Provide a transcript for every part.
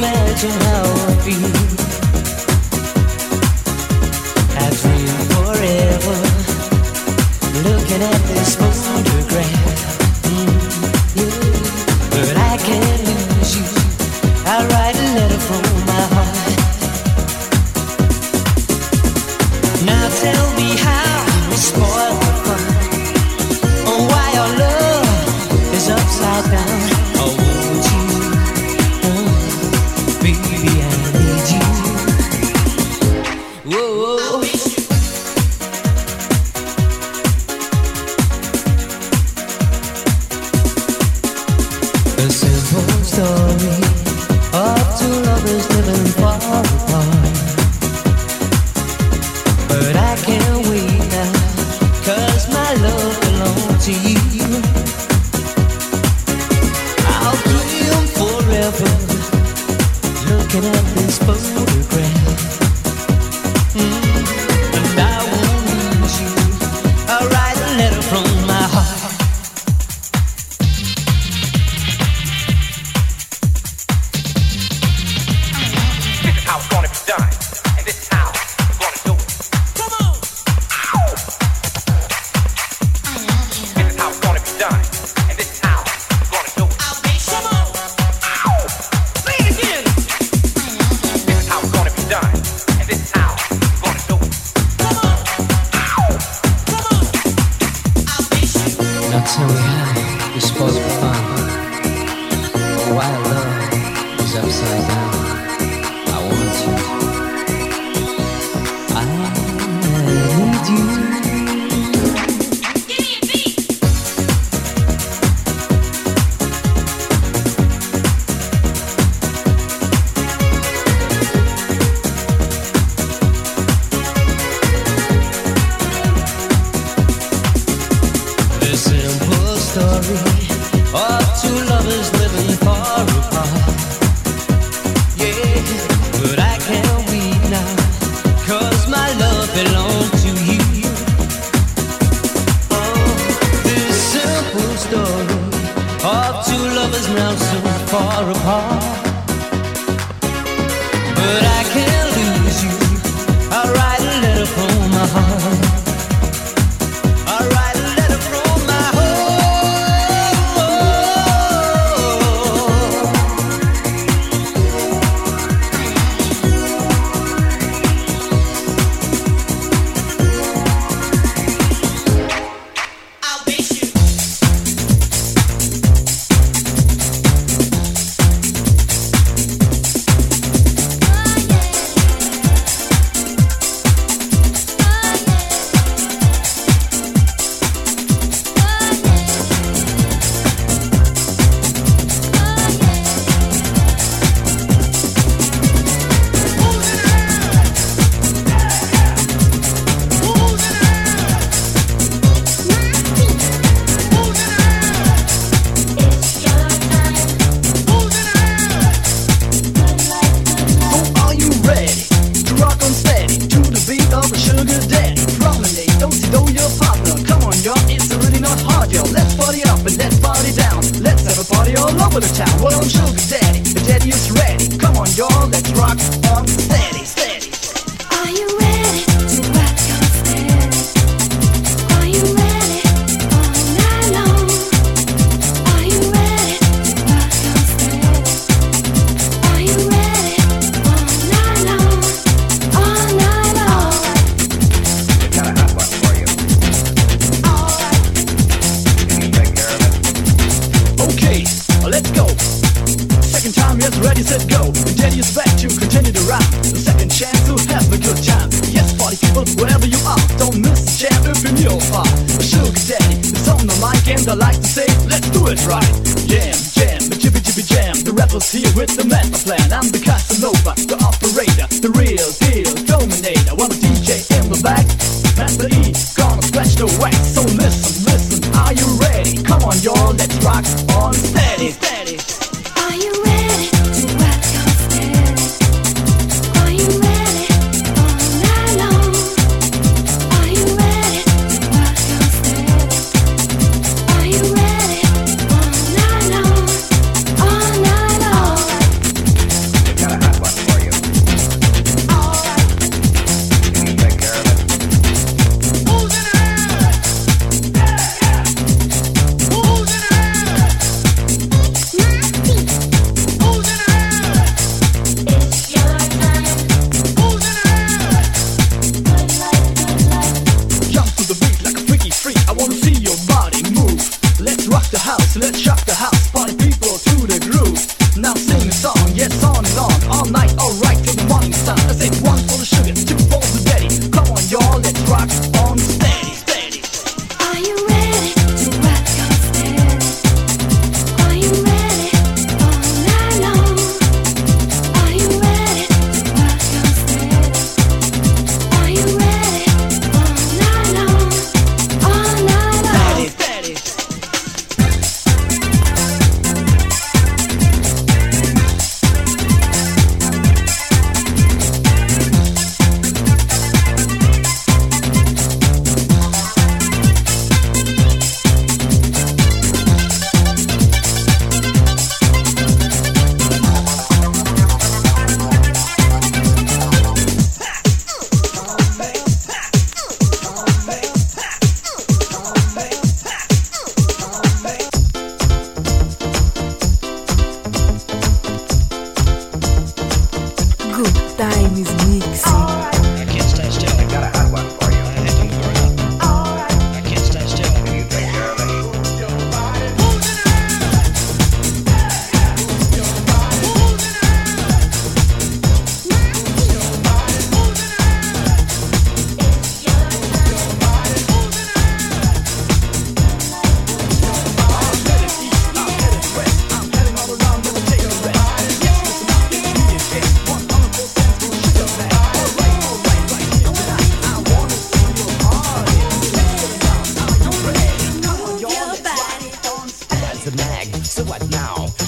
imagine how I feel. now so far apart. Slayer, I'm the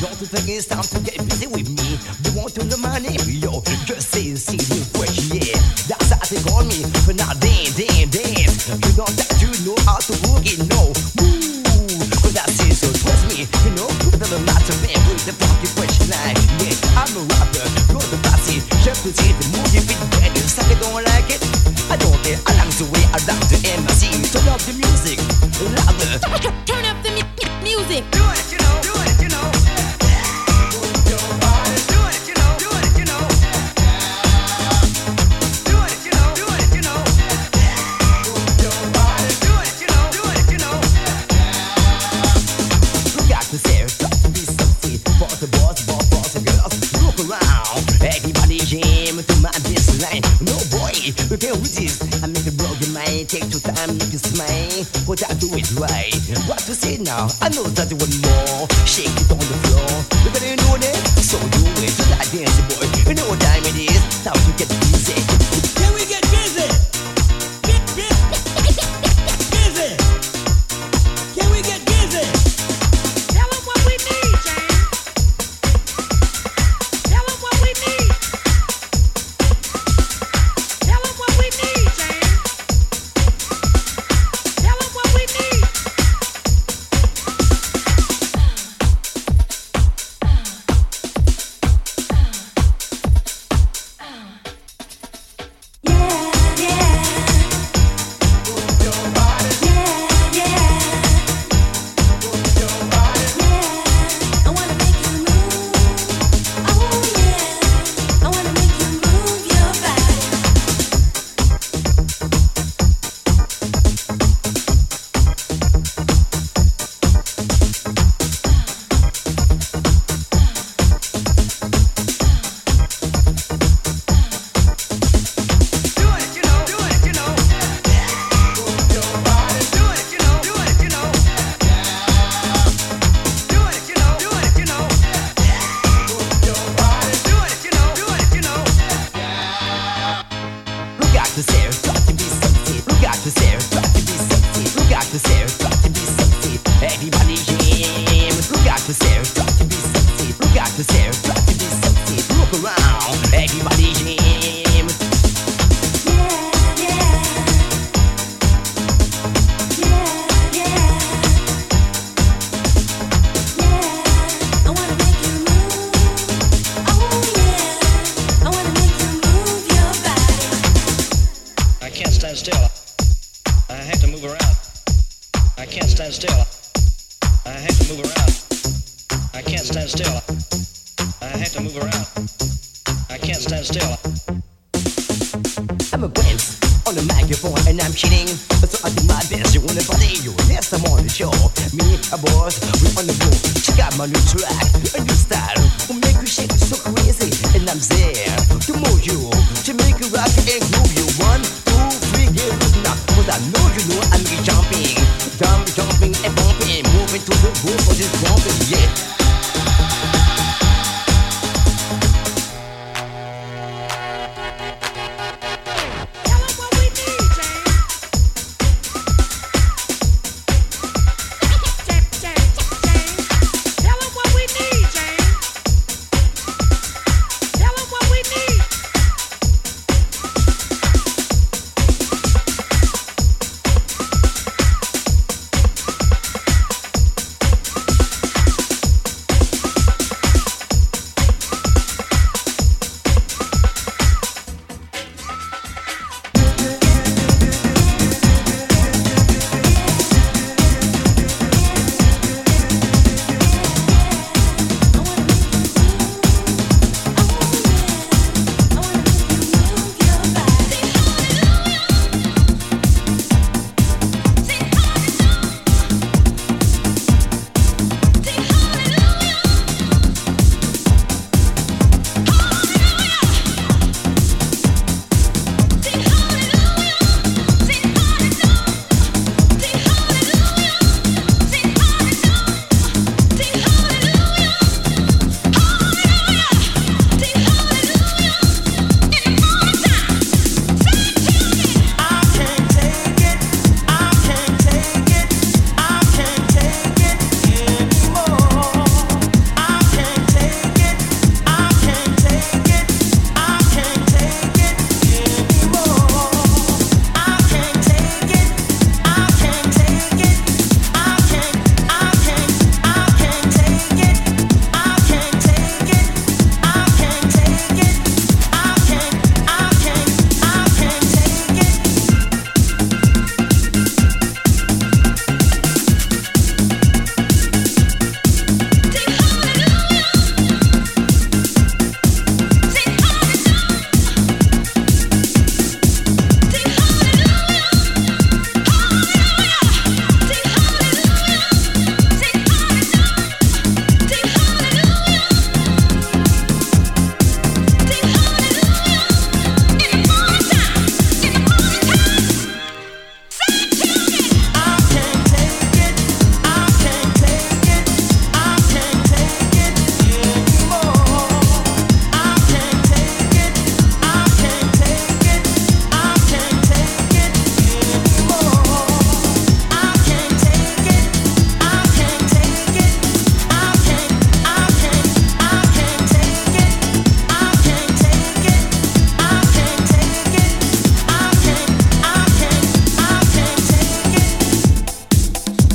Don't you think it's time to get busy with me? You want to the money? Yo, just say, see the quick, yeah. That's how they call me. But now, damn, damn, damn. You know that you know how to boogie, no. we pay with this I make a broken mind. Take two time, you can smile. What I do is right. What to say now? I know that you want more. Shake it on the floor. You better know it, so do it. do that I we on the go. Check out my new track, a new style. Will make you shake so crazy, and I'm there to move you, to make you rock and groove you. One, two, three, get it now. Cause I know you know I'm jumping, jumping, jumping and bumping, moving to the groove for this bumping, yeah.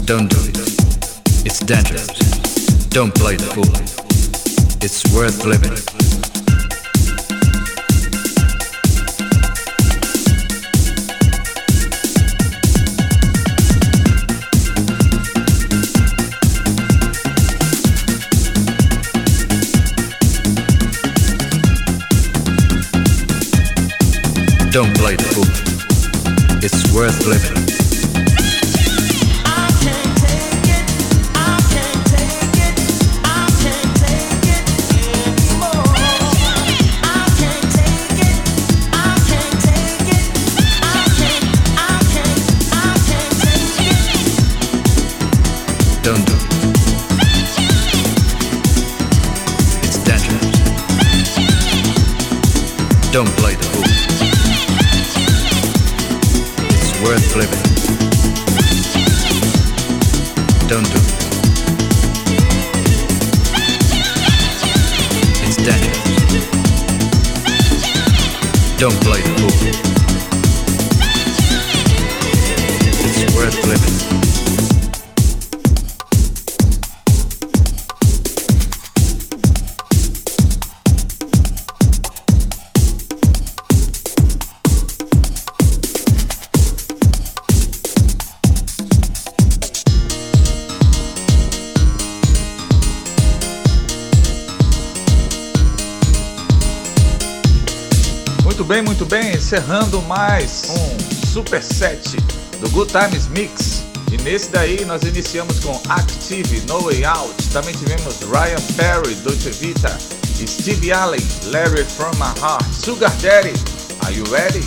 Don't do it. It's dangerous. Don't play the fool. It's worth living. Don't play the fool. It's worth living. Don't play the fool. It's worth living. Don't do it. It's dangerous. Don't play the fool. Muito bem, muito bem. Encerrando mais um super set do Good Times Mix. E nesse daí nós iniciamos com Active, No Way Out. Também tivemos Ryan Perry, Dolce Vita. Steve Allen, Larry From My Heart. Sugar Daddy, Are You Ready?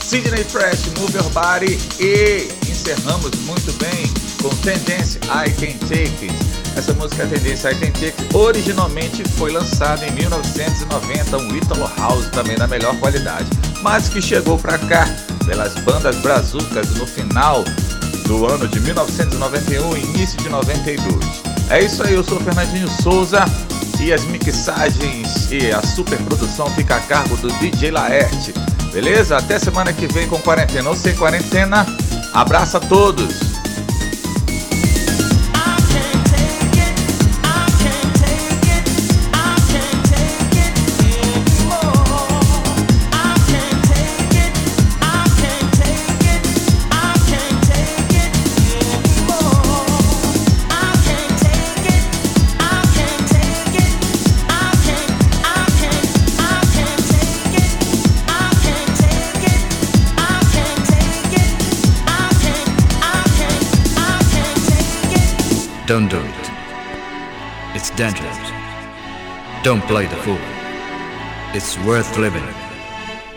Sidney Fresh, Move Your Body. E encerramos muito bem com Tendência, I Can Take It. Essa música Tendência I Can Take It originalmente foi lançada em 1990, um Italo House também da melhor qualidade, mas que chegou para cá pelas bandas brazucas no final do ano de 1991 e início de 92. É isso aí, eu sou Fernandinho Souza e as mixagens e a super produção fica a cargo do DJ Laerte. Beleza? Até semana que vem com quarentena ou sem quarentena. Abraço a todos! Don't do it. It's dangerous. Don't play the fool. It's worth living.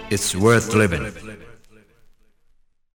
It's worth living.